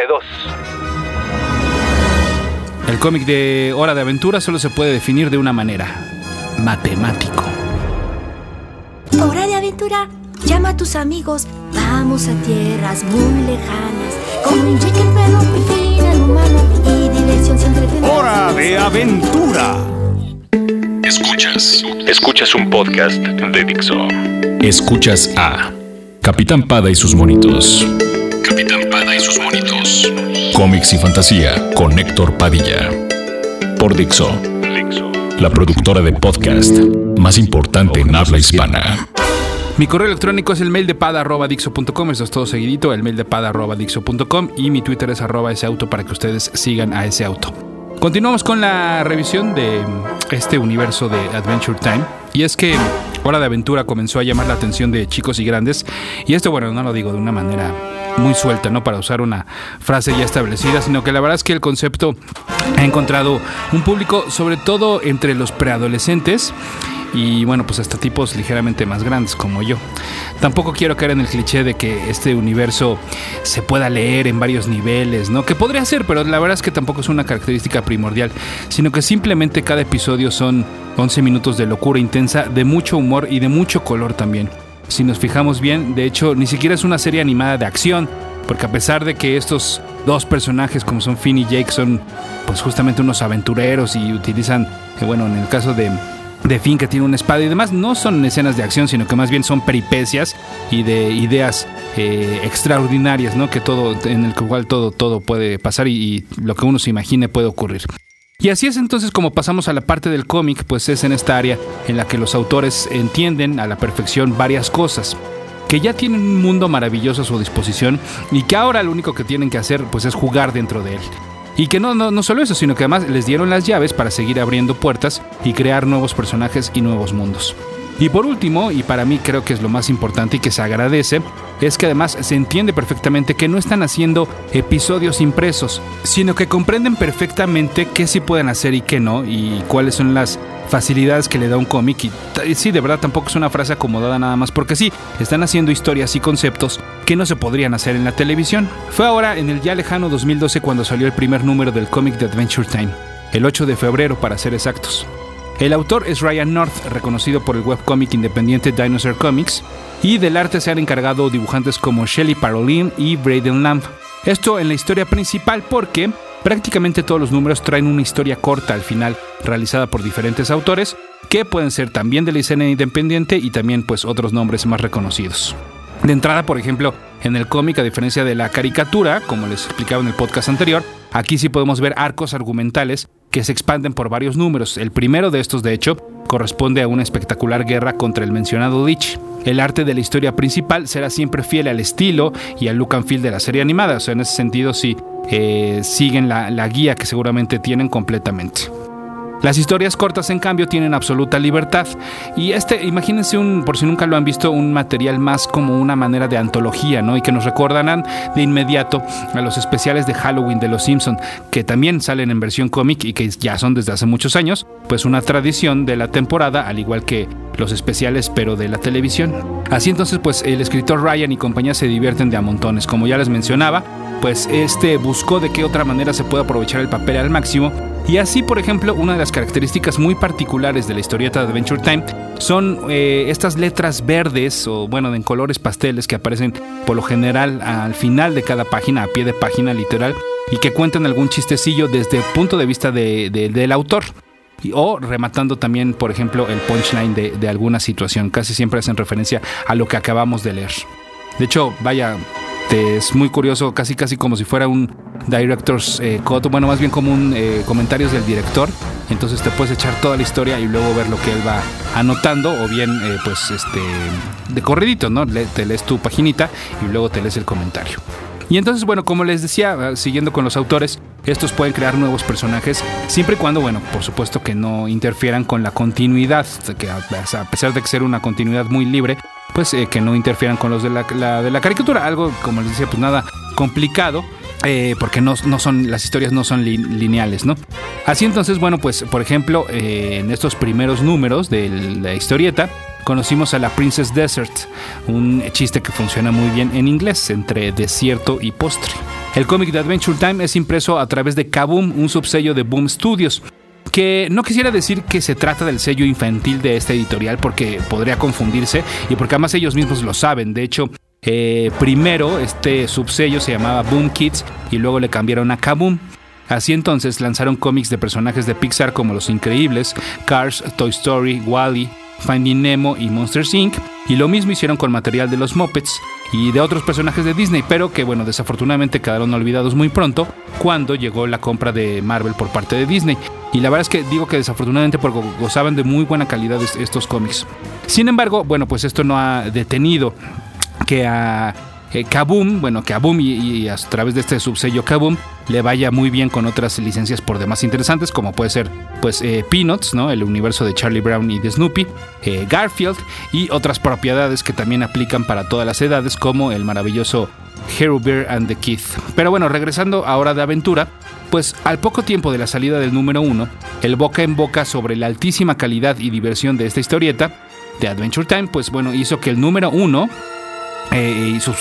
parte 2. El cómic de Hora de Aventura solo se puede definir de una manera, matemático. Hora de aventura, llama a tus amigos, vamos a tierras muy lejanas, con un jeque pero final humano y diversión siempre. Hora de aventura. Escuchas. Escuchas un podcast de Dixo. Escuchas a Capitán Pada y sus monitos. Capitán Pada y sus monitos. Cómics y fantasía con Héctor Padilla. Por Dixo, Dixo. la productora de podcast más importante en habla hispana. Mi correo electrónico es el mail de pada.dixo.com, eso es todo seguidito, el mail de pada.dixo.com y mi Twitter es arroba ese auto para que ustedes sigan a ese auto. Continuamos con la revisión de este universo de Adventure Time. Y es que Hora de Aventura comenzó a llamar la atención de chicos y grandes. Y esto, bueno, no lo digo de una manera muy suelta, ¿no? Para usar una frase ya establecida, sino que la verdad es que el concepto ha encontrado un público, sobre todo entre los preadolescentes y bueno, pues hasta tipos ligeramente más grandes como yo. Tampoco quiero caer en el cliché de que este universo se pueda leer en varios niveles, ¿no? Que podría ser, pero la verdad es que tampoco es una característica primordial, sino que simplemente cada episodio son 11 minutos de locura intensa, de mucho humor y de mucho color también. Si nos fijamos bien, de hecho, ni siquiera es una serie animada de acción, porque a pesar de que estos dos personajes como son Finn y Jake son pues justamente unos aventureros y utilizan, bueno, en el caso de de Finn que tiene una espada y demás, no son escenas de acción, sino que más bien son peripecias y de ideas eh, extraordinarias, ¿no? Que todo, en el cual todo, todo puede pasar y, y lo que uno se imagine puede ocurrir. Y así es entonces como pasamos a la parte del cómic, pues es en esta área en la que los autores entienden a la perfección varias cosas que ya tienen un mundo maravilloso a su disposición y que ahora lo único que tienen que hacer pues es jugar dentro de él. Y que no, no, no solo eso, sino que además les dieron las llaves para seguir abriendo puertas y crear nuevos personajes y nuevos mundos. Y por último, y para mí creo que es lo más importante y que se agradece, es que además se entiende perfectamente que no están haciendo episodios impresos, sino que comprenden perfectamente qué sí pueden hacer y qué no, y cuáles son las facilidades que le da un cómic. Y sí, de verdad tampoco es una frase acomodada nada más, porque sí, están haciendo historias y conceptos que no se podrían hacer en la televisión. Fue ahora, en el ya lejano 2012, cuando salió el primer número del cómic de Adventure Time, el 8 de febrero para ser exactos. El autor es Ryan North, reconocido por el webcómic independiente Dinosaur Comics, y del arte se han encargado dibujantes como Shelley Parolin y Braden Lamb. Esto en la historia principal porque prácticamente todos los números traen una historia corta al final, realizada por diferentes autores, que pueden ser también de la escena independiente y también pues otros nombres más reconocidos. De entrada, por ejemplo, en el cómic, a diferencia de la caricatura, como les explicaba en el podcast anterior, aquí sí podemos ver arcos argumentales que se expanden por varios números. El primero de estos, de hecho, corresponde a una espectacular guerra contra el mencionado Lich. El arte de la historia principal será siempre fiel al estilo y al look and feel de la serie animada, o sea, en ese sentido sí eh, siguen la, la guía que seguramente tienen completamente. Las historias cortas, en cambio, tienen absoluta libertad. Y este, imagínense un, por si nunca lo han visto, un material más como una manera de antología, ¿no? Y que nos recordarán de inmediato a los especiales de Halloween de los Simpson, que también salen en versión cómic y que ya son desde hace muchos años, pues una tradición de la temporada, al igual que los especiales, pero de la televisión. Así entonces, pues el escritor Ryan y compañía se divierten de a montones. Como ya les mencionaba, pues este buscó de qué otra manera se puede aprovechar el papel al máximo. Y así, por ejemplo, una de las características muy particulares de la historieta de Adventure Time son eh, estas letras verdes o bueno, en colores pasteles que aparecen por lo general al final de cada página, a pie de página literal, y que cuentan algún chistecillo desde el punto de vista de- de- del autor. O rematando también, por ejemplo, el punchline de, de alguna situación. Casi siempre hacen referencia a lo que acabamos de leer. De hecho, vaya, te- es muy curioso, casi casi como si fuera un director's eh, bueno, más bien como un eh, comentarios del director. Entonces te puedes echar toda la historia y luego ver lo que él va anotando, o bien, eh, pues, este, de corridito, ¿no? Le- te lees tu paginita y luego te lees el comentario. Y entonces, bueno, como les decía, eh, siguiendo con los autores, estos pueden crear nuevos personajes, siempre y cuando, bueno, por supuesto que no interfieran con la continuidad, que a pesar de que ser una continuidad muy libre, pues eh, que no interfieran con los de la, de la caricatura. Algo, como les decía, pues nada complicado. eh, porque no, no son las historias no son li- lineales, ¿no? Así entonces, bueno, pues por ejemplo, eh, en estos primeros números de la historieta, conocimos a la Princess Desert, un chiste que funciona muy bien en inglés, entre desierto y postre. El cómic de Adventure Time es impreso a través de Kaboom, un subsello de Boom Studios que no quisiera decir que se trata del sello infantil de esta editorial porque podría confundirse y porque además ellos mismos lo saben. De hecho, eh, primero este subsello se llamaba Boom Kids y luego le cambiaron a Kaboom. Así entonces lanzaron cómics de personajes de Pixar como Los Increíbles, Cars, Toy Story, Wally, Finding Nemo y Monsters Inc. Y lo mismo hicieron con material de los Muppets y de otros personajes de Disney, pero que bueno, desafortunadamente quedaron olvidados muy pronto cuando llegó la compra de Marvel por parte de Disney. Y la verdad es que digo que desafortunadamente porque gozaban de muy buena calidad estos cómics. Sin embargo, bueno, pues esto no ha detenido que a eh, Kaboom, bueno, que a Boom y, a través de este subsello Kaboom le vaya muy bien con otras licencias por demás interesantes, como puede ser pues eh, Peanuts, ¿no? El universo de Charlie Brown y de Snoopy, eh, Garfield y otras propiedades que también aplican para todas las edades, como el maravilloso Hero Bear and the Kid. Pero bueno, regresando ahora de aventura, pues al poco tiempo de la salida del número uno, el boca en boca sobre la altísima calidad y diversión de esta historieta, de Adventure Time, pues bueno, hizo que el número uno eh, y sus,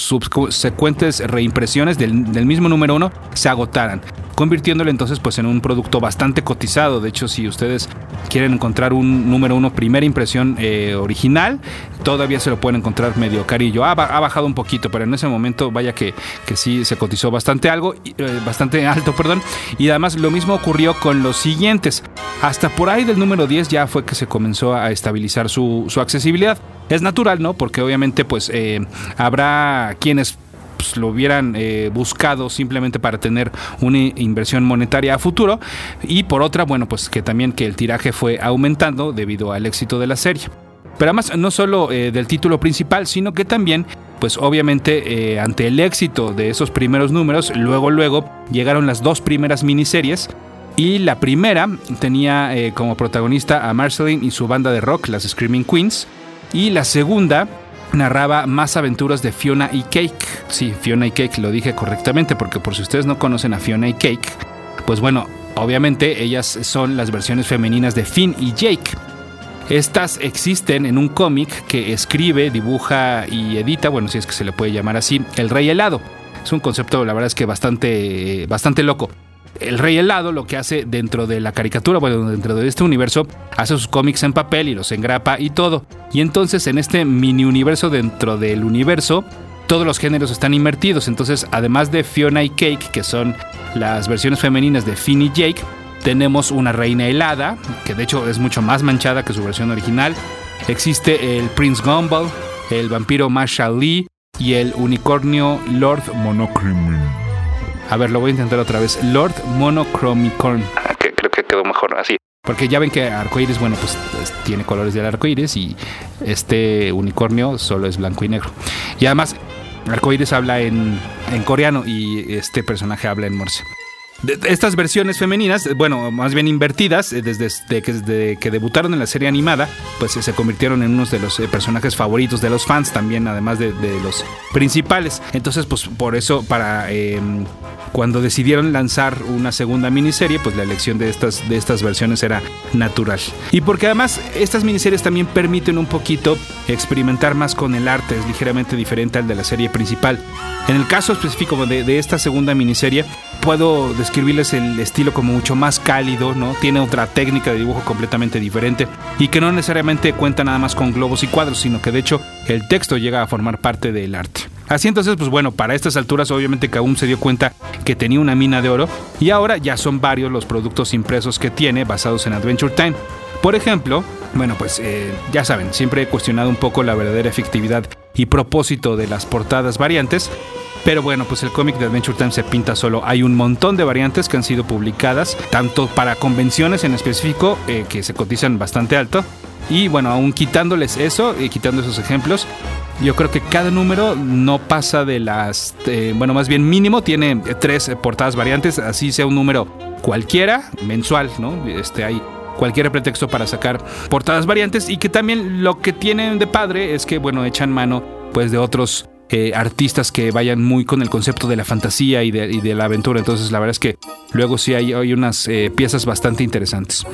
subsecuentes reimpresiones del, mismo número uno se agotaran, convirtiéndolo entonces pues en un producto bastante cotizado. De hecho, si ustedes quieren encontrar un número uno primera impresión eh, original, todavía se lo pueden encontrar medio carillo. Ha, bajado un poquito, pero en ese momento vaya que, que sí se cotizó bastante algo, eh, bastante alto, perdón. Y además lo mismo ocurrió con los siguientes. Hasta por ahí del número 10 ya fue que se comenzó a estabilizar su, su accesibilidad. Es natural, ¿no? Porque obviamente pues eh, habrá quienes pues, lo hubieran eh, buscado simplemente para tener una inversión monetaria a futuro. Y por otra, bueno, pues que también que el tiraje fue aumentando debido al éxito de la serie. Pero además no solo eh, del título principal, sino que también, pues obviamente ante el éxito de esos primeros números, luego luego llegaron las dos primeras miniseries. Y la primera tenía como protagonista a Marceline y su banda de rock, las Screaming Queens, y la segunda narraba más aventuras de Fiona y Cake. Sí, Fiona y Cake, lo dije correctamente, porque por si ustedes no conocen a Fiona y Cake, pues bueno, obviamente ellas son las versiones femeninas de Finn y Jake. Estas existen en un cómic que escribe, dibuja y edita, bueno, si es que se le puede llamar así, El Rey Helado. Es un concepto, la verdad es que bastante, bastante loco el Rey Helado lo que hace dentro de la caricatura, bueno, dentro de este universo, hace sus cómics en papel y los engrapa y todo. Y entonces en este mini universo dentro del universo, todos los géneros están invertidos. Entonces, además de Fiona y Cake, que son las versiones femeninas de Finn y Jake, tenemos una reina helada, que de hecho es mucho más manchada que su versión original. Existe el Prince Gumball, el vampiro Marshall Lee y el unicornio Lord Monochrome. A ver, lo voy a intentar otra vez. Lord Monochromicorn. Ah, que creo que quedó mejor así. Porque ya ven que arcoíris, bueno, pues, pues tiene colores del arcoíris y este unicornio solo es blanco y negro. Y además, arcoíris habla en, en coreano y este personaje habla en morse estas versiones femeninas, bueno, más bien invertidas, eh, desde, que, debutaron en la serie animada, pues se convirtieron en unos de los eh, personajes favoritos de los fans también, además de, los principales. Entonces, pues por eso, para em, cuando decidieron lanzar una segunda miniserie, pues la elección de estas, de estas versiones era natural. Y porque además estas miniseries también permiten un poquito experimentar más con el arte, es ligeramente diferente al de la serie principal. En el caso específico de, de esta segunda miniserie, puedo describirles el estilo como mucho más cálido, ¿no? Tiene otra técnica de dibujo completamente diferente y que no necesariamente cuenta nada más con globos y cuadros, sino que de hecho el texto llega a formar parte del arte. Así entonces, pues bueno, para estas alturas obviamente Kaum se dio cuenta que tenía una mina de oro y ahora ya son varios los productos impresos que tiene basados en Adventure Time. Por ejemplo, bueno, pues eh, ya saben, siempre he cuestionado un poco la verdadera efectividad y propósito de las portadas variantes, pero bueno, pues el cómic de Adventure Time se pinta solo. Hay un montón de variantes que han sido publicadas, tanto para convenciones en específico, eh, que se cotizan bastante alto. Y bueno, aún quitándoles eso y quitando esos ejemplos, yo creo que cada número no pasa de las, eh, bueno, más bien mínimo, tiene tres portadas variantes, así sea un número cualquiera, mensual, ¿no? Este, hay cualquier pretexto para sacar portadas variantes y que también lo que tienen de padre es que, bueno, echan mano pues de otros eh, artistas que vayan muy con el concepto de la fantasía y de, la aventura. Entonces, la verdad es que luego sí hay, unas eh, piezas bastante interesantes.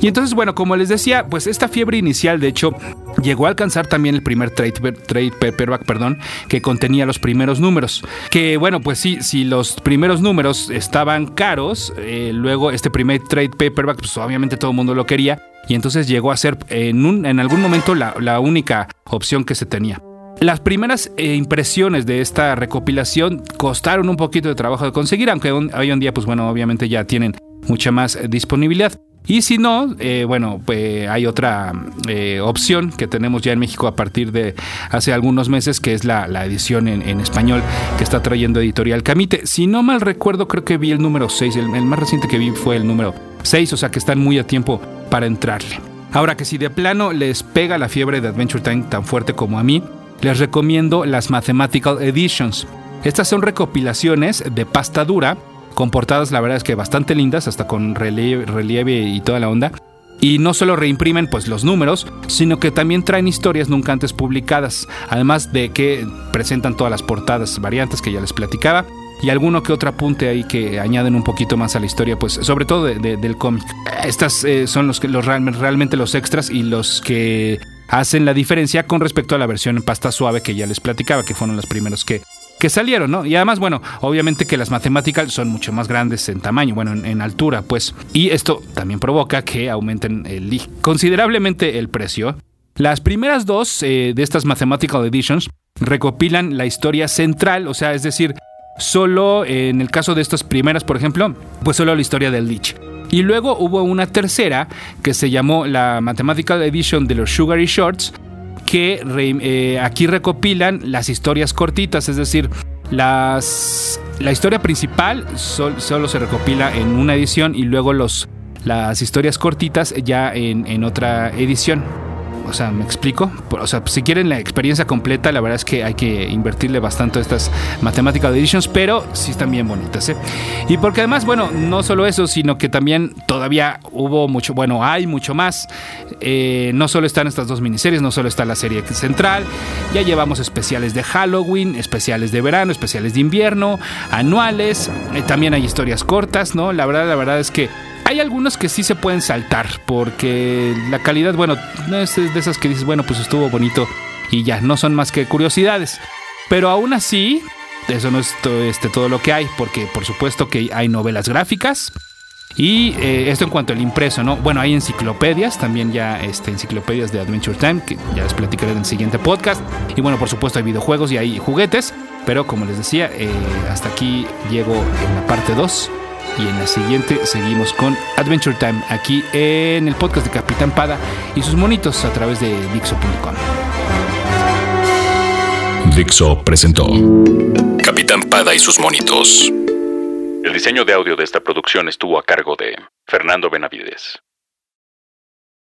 Y entonces, bueno, como les decía, pues esta fiebre inicial, de hecho, llegó a alcanzar también el primer trade, trade paperback, perdón, que contenía los primeros números. Que bueno, pues sí, si los primeros números estaban caros, eh, luego este primer trade paperback, pues obviamente todo el mundo lo quería. Y entonces llegó a ser en algún momento la, la única opción que se tenía. Las primeras eh, impresiones de esta recopilación costaron un poquito de trabajo de conseguir, aunque hoy en día, pues bueno, obviamente ya tienen mucha más disponibilidad. Y si no, eh, bueno, pues hay otra eh, opción que tenemos ya en México a partir de hace algunos meses, que es la, edición en, español que está trayendo Editorial Camite. Si no mal recuerdo, creo que vi el número 6, el, el más reciente que vi fue el número 6, o sea que están muy a tiempo para entrarle. Ahora que si de plano les pega la fiebre de Adventure Time tan fuerte como a mí, les recomiendo las Mathematical Editions. Estas son recopilaciones de pasta dura con portadas la verdad es que bastante lindas, hasta con relieve, y toda la onda. Y no solo reimprimen pues los números, sino que también traen historias nunca antes publicadas, además de que presentan todas las portadas variantes que ya les platicaba y alguno que otro apunte ahí que añaden un poquito más a la historia, pues sobre todo del cómic. Estas eh, son los que los realmente los extras y los que hacen la diferencia con respecto a la versión en pasta suave que ya les platicaba, que fueron los primeros que que salieron, ¿no? Y además, bueno, obviamente que las matemáticas son mucho más grandes en tamaño, bueno, en, altura, pues. Y esto también provoca que aumenten el, considerablemente el precio. Las primeras dos eh, de estas Mathematical Editions recopilan la historia central, o sea, es decir, solo en el caso de estas primeras, por ejemplo, pues solo la historia del Lich. Y luego hubo una tercera que se llamó la Mathematical Edition de los Sugary Shorts, que eh, aquí recopilan las historias cortitas, es decir, las, la historia principal solo se recopila en una edición y luego los, las historias cortitas ya en, en otra edición. O sea, ¿me explico? O sea, si quieren la experiencia completa, la verdad es que hay que invertirle bastante estas Mathematical Editions, pero sí están bien bonitas, ¿eh? Y porque además, bueno, no solo eso, sino que también todavía hubo mucho, bueno, hay mucho más. Eh, no solo están estas dos miniseries, no solo está la serie central, ya llevamos especiales de Halloween, especiales de verano, especiales de invierno, anuales, eh, también hay historias cortas, ¿no? La verdad, la verdad es que hay algunos que sí se pueden saltar porque la calidad, bueno, no es de esas que dices, bueno, pues estuvo bonito y ya, no son más que curiosidades. Pero aún así, eso no es todo, este, todo lo que hay, porque por supuesto que hay novelas gráficas. Y eh, esto en cuanto al impreso, ¿no? Bueno, hay enciclopedias, también ya este, enciclopedias de Adventure Time, que ya les platicaré en el siguiente podcast. Y bueno, por supuesto hay videojuegos y hay juguetes. Pero como les decía, eh, hasta aquí llego en la parte 2 y en la siguiente seguimos con Adventure Time aquí en el podcast de Capitán Pada y sus monitos a través de Dixo.com. Dixo presentó Capitán Pada y sus monitos. El diseño de audio de esta producción estuvo a cargo de Fernando Benavides.